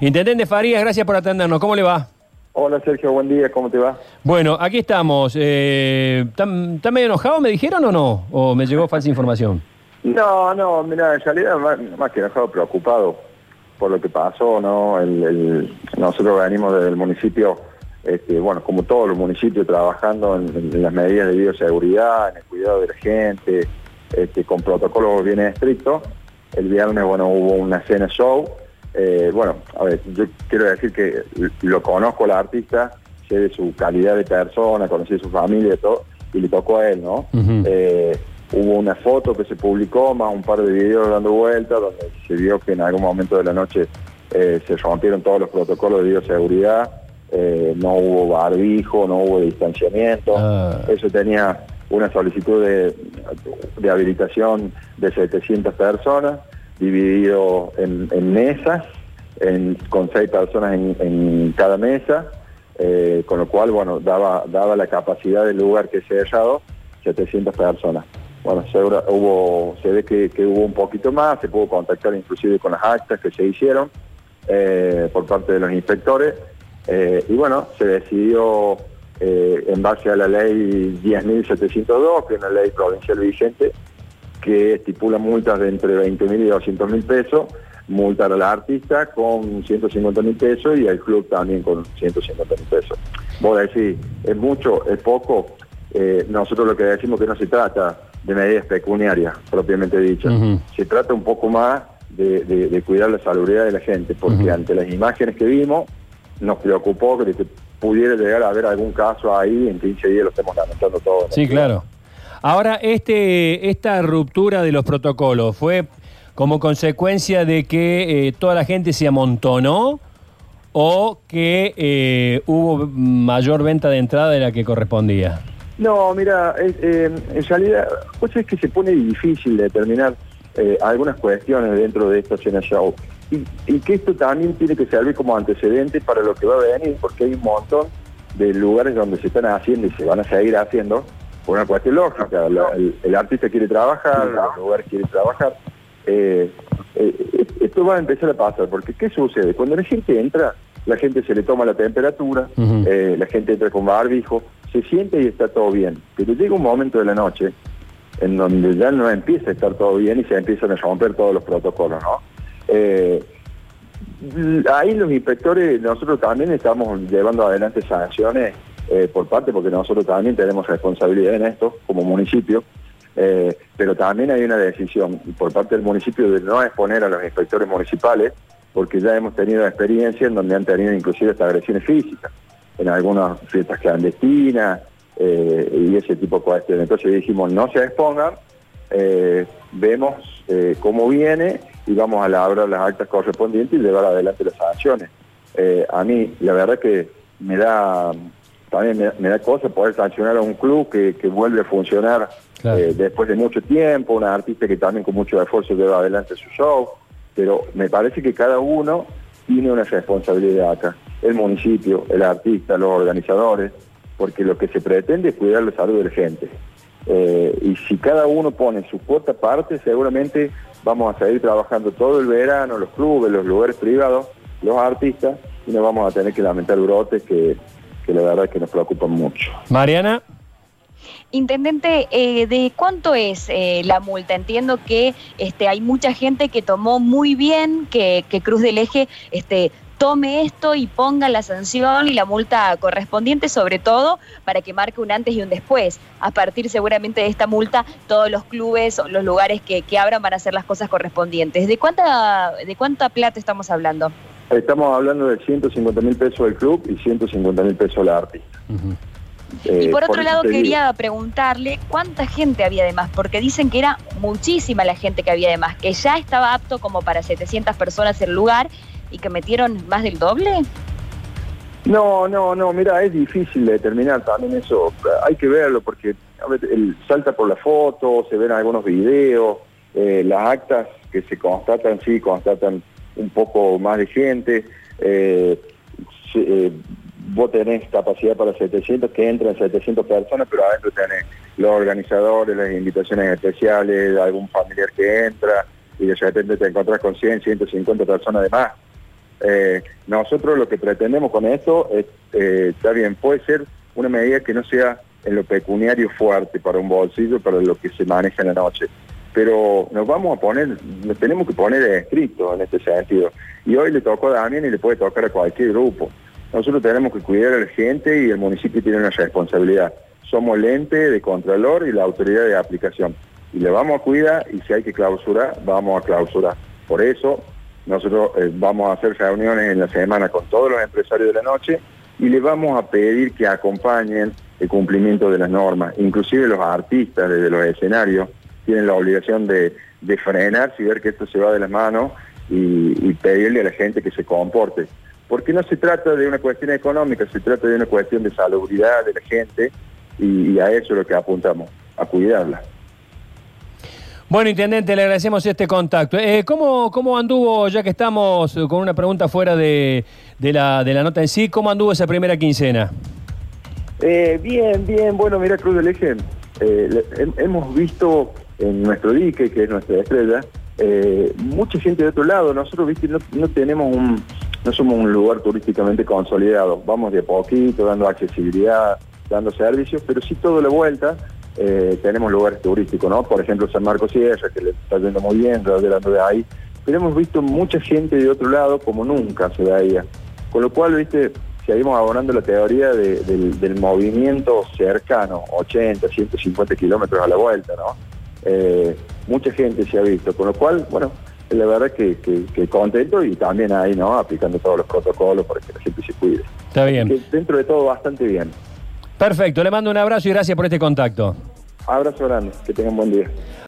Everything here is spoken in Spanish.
Intendente Farías, gracias por atendernos. ¿Cómo le va? Hola Sergio, buen día, ¿cómo te va? Bueno, aquí estamos. Eh, ¿Están medio enojado, me dijeron o no? ¿O me llegó falsa información? No, no, mira, en realidad más, más que enojado, preocupado por lo que pasó, ¿no? El- el- nosotros venimos desde el municipio, este, bueno, como todos los municipios, trabajando en, en las medidas de bioseguridad, en el cuidado de la gente, este, con protocolos bien estrictos. El viernes, bueno, hubo una cena show. Eh, bueno, a ver, yo quiero decir que lo conozco al artista, sé de su calidad de persona, conocí a su familia y todo, y le tocó a él, ¿no? Eh, hubo una foto que se publicó, más un par de videos dando vueltas, donde se vio que en algún momento de la noche eh, se rompieron todos los protocolos de bioseguridad, no hubo barbijo, no hubo distanciamiento, Ah. eso tenía una solicitud de, de habilitación de 700 personas, dividido en, mesas, con seis personas en, cada mesa, eh, con lo cual, bueno, daba, daba la capacidad del lugar que se ha hallado, 700 personas. Bueno, hubo, se ve que, hubo un poquito más, se pudo contactar inclusive con las actas que se hicieron eh, por parte de los inspectores, eh, y bueno, se decidió en base a la ley 10.702, que es una ley provincial vigente, que estipula multas de entre 20.000 y 200.000 pesos, multar al artista con 150.000 pesos y al club también con 150.000 pesos. Vos decís, ¿es mucho? ¿Es poco? Eh, nosotros lo que decimos que no se trata de medidas pecuniarias, propiamente dichas. Se trata un poco más de, de- de cuidar la salubridad de la gente, porque ante las imágenes que vimos, nos preocupó que pudiera llegar a haber algún caso ahí, en 15 días lo estemos lamentando todo. ¿no? Sí, claro. Ahora, este, esta ruptura de los protocolos fue como consecuencia de que eh, toda la gente se amontonó o que eh, hubo mayor venta de entrada de la que correspondía. No, mira, eh, en realidad, pues es que se pone difícil determinar algunas cuestiones dentro de esta cena show. Y, y que esto también tiene que servir como antecedente para lo que va a venir, porque hay un montón de lugares donde se están haciendo y se van a seguir haciendo por una cuestión lógica. La- el, el artista quiere trabajar, los lugares quieren trabajar. Eh, eh, esto va a empezar a pasar, porque ¿qué sucede? Cuando la gente entra, la gente se le toma la temperatura, eh, la gente entra con barbijo, se siente y está todo bien. Pero llega un momento de la noche en donde ya no empieza a estar todo bien y se empiezan a romper todos los protocolos, ¿no? Eh, ahí los inspectores, nosotros también estamos llevando adelante sanciones eh, por parte, porque nosotros también tenemos responsabilidad en esto como municipio, eh, pero también hay una decisión por parte del municipio de no exponer a los inspectores municipales, porque ya hemos tenido experiencia en donde han tenido inclusive hasta agresiones físicas, en algunas fiestas clandestinas eh, y ese tipo de cuestiones. Entonces dijimos, no se expongan, vemos cómo viene y vamos a elaborar las actas correspondientes y llevar adelante las sanciones. A mí, la verdad que me da, también me, me da cosa poder sancionar a un club que, que vuelve a funcionar Claro. eh, después de mucho tiempo, una artista que también con mucho esfuerzo lleva adelante su show, pero me parece que cada uno tiene una responsabilidad acá, el municipio, el artista, los organizadores, porque lo que se pretende es cuidar la salud de la gente. Eh, y si cada uno pone su cuota aparte, seguramente vamos a seguir trabajando todo el verano, los clubes, los lugares privados, los artistas, y no vamos a tener que lamentar brotes que, que la verdad es que nos preocupan mucho. Mariana, Intendente, eh, ¿de cuánto es eh, la multa? Entiendo que este, hay mucha gente que tomó muy bien que, que Cruz del Eje este, tome esto y ponga la sanción y la multa correspondiente, sobre todo para que marque un antes y un después. A partir seguramente de esta multa, todos los clubes o los lugares que, que abran van a hacer las cosas correspondientes. ¿De cuánta, ¿De cuánta plata estamos hablando? Estamos hablando de 150 mil pesos del club y 150 mil pesos la artista. Ujú. Y Eh, por otro lado digo. quería preguntarle cuánta gente había de más, porque dicen que era muchísima la gente que había de más, que ya estaba apto como para 700 personas el lugar y que metieron más del doble. No, no, no, mira, es difícil de determinar también eso. Hay que verlo porque a ver, el- salta por la foto, se ven algunos videos, eh, las actas que se constatan, sí, constatan un poco más de gente. eh, eh, vos tenés capacidad para 700, que entran 700 personas, pero adentro tenés los organizadores, las invitaciones especiales, algún familiar que entra, y de repente te encontrás con 100, 150 personas de más. Eh, nosotros lo que pretendemos con esto es, eh, está bien, puede ser una medida que no sea en lo pecuniario fuerte para un bolsillo, para lo que se maneja en la noche. Pero nos vamos a poner, nos tenemos que poner escrito en este sentido. Y hoy le tocó a Damián y le puede tocar a cualquier grupo. Nosotros tenemos que cuidar a la gente y el municipio tiene una responsabilidad. Somos el ente de Contralor y la autoridad de aplicación. Y le vamos a cuidar y si hay que clausurar, vamos a clausurar. Por eso nosotros eh, vamos a hacer reuniones en la semana con todos los empresarios de la noche y le vamos a pedir que acompañen el cumplimiento de las normas. Inclusive los artistas desde los escenarios tienen la obligación de, de frenarse y ver que esto se va de las manos y, y pedirle a la gente que se comporte porque no se trata de una cuestión económica, se trata de una cuestión de salubridad de la gente y, a eso es lo que apuntamos, a cuidarla. Bueno, Intendente, le agradecemos este contacto. Eh, ¿cómo, ¿Cómo anduvo, ya que estamos con una pregunta fuera de, la, de la nota en sí, cómo anduvo esa primera quincena? Eh, bien, bien, bueno, mira Cruz del Eje, eh, hemos visto en nuestro dique, que es nuestra estrella, mucha gente de otro lado, nosotros viste no tenemos un, no somos un lugar turísticamente consolidado, vamos de poquito, dando accesibilidad, dando servicios, pero sí todo la vuelta eh, tenemos lugares turísticos, ¿no? Por ejemplo, San Marcos Sierra, que le está yendo muy bien, delante de ahí, pero hemos visto mucha gente de otro lado como nunca se veía. Con lo cual, viste, seguimos abonando la teoría del, movimiento cercano, 80, 150 kilómetros a la vuelta, ¿no? Eh, mucha gente se ha visto, con lo cual, bueno, la verdad que, que, contento y también ahí, ¿no? Aplicando todos los protocolos para que la gente se cuide. Está bien. dentro de todo bastante bien. Perfecto, le mando un abrazo y gracias por este contacto. Abrazo grande, que tengan buen día.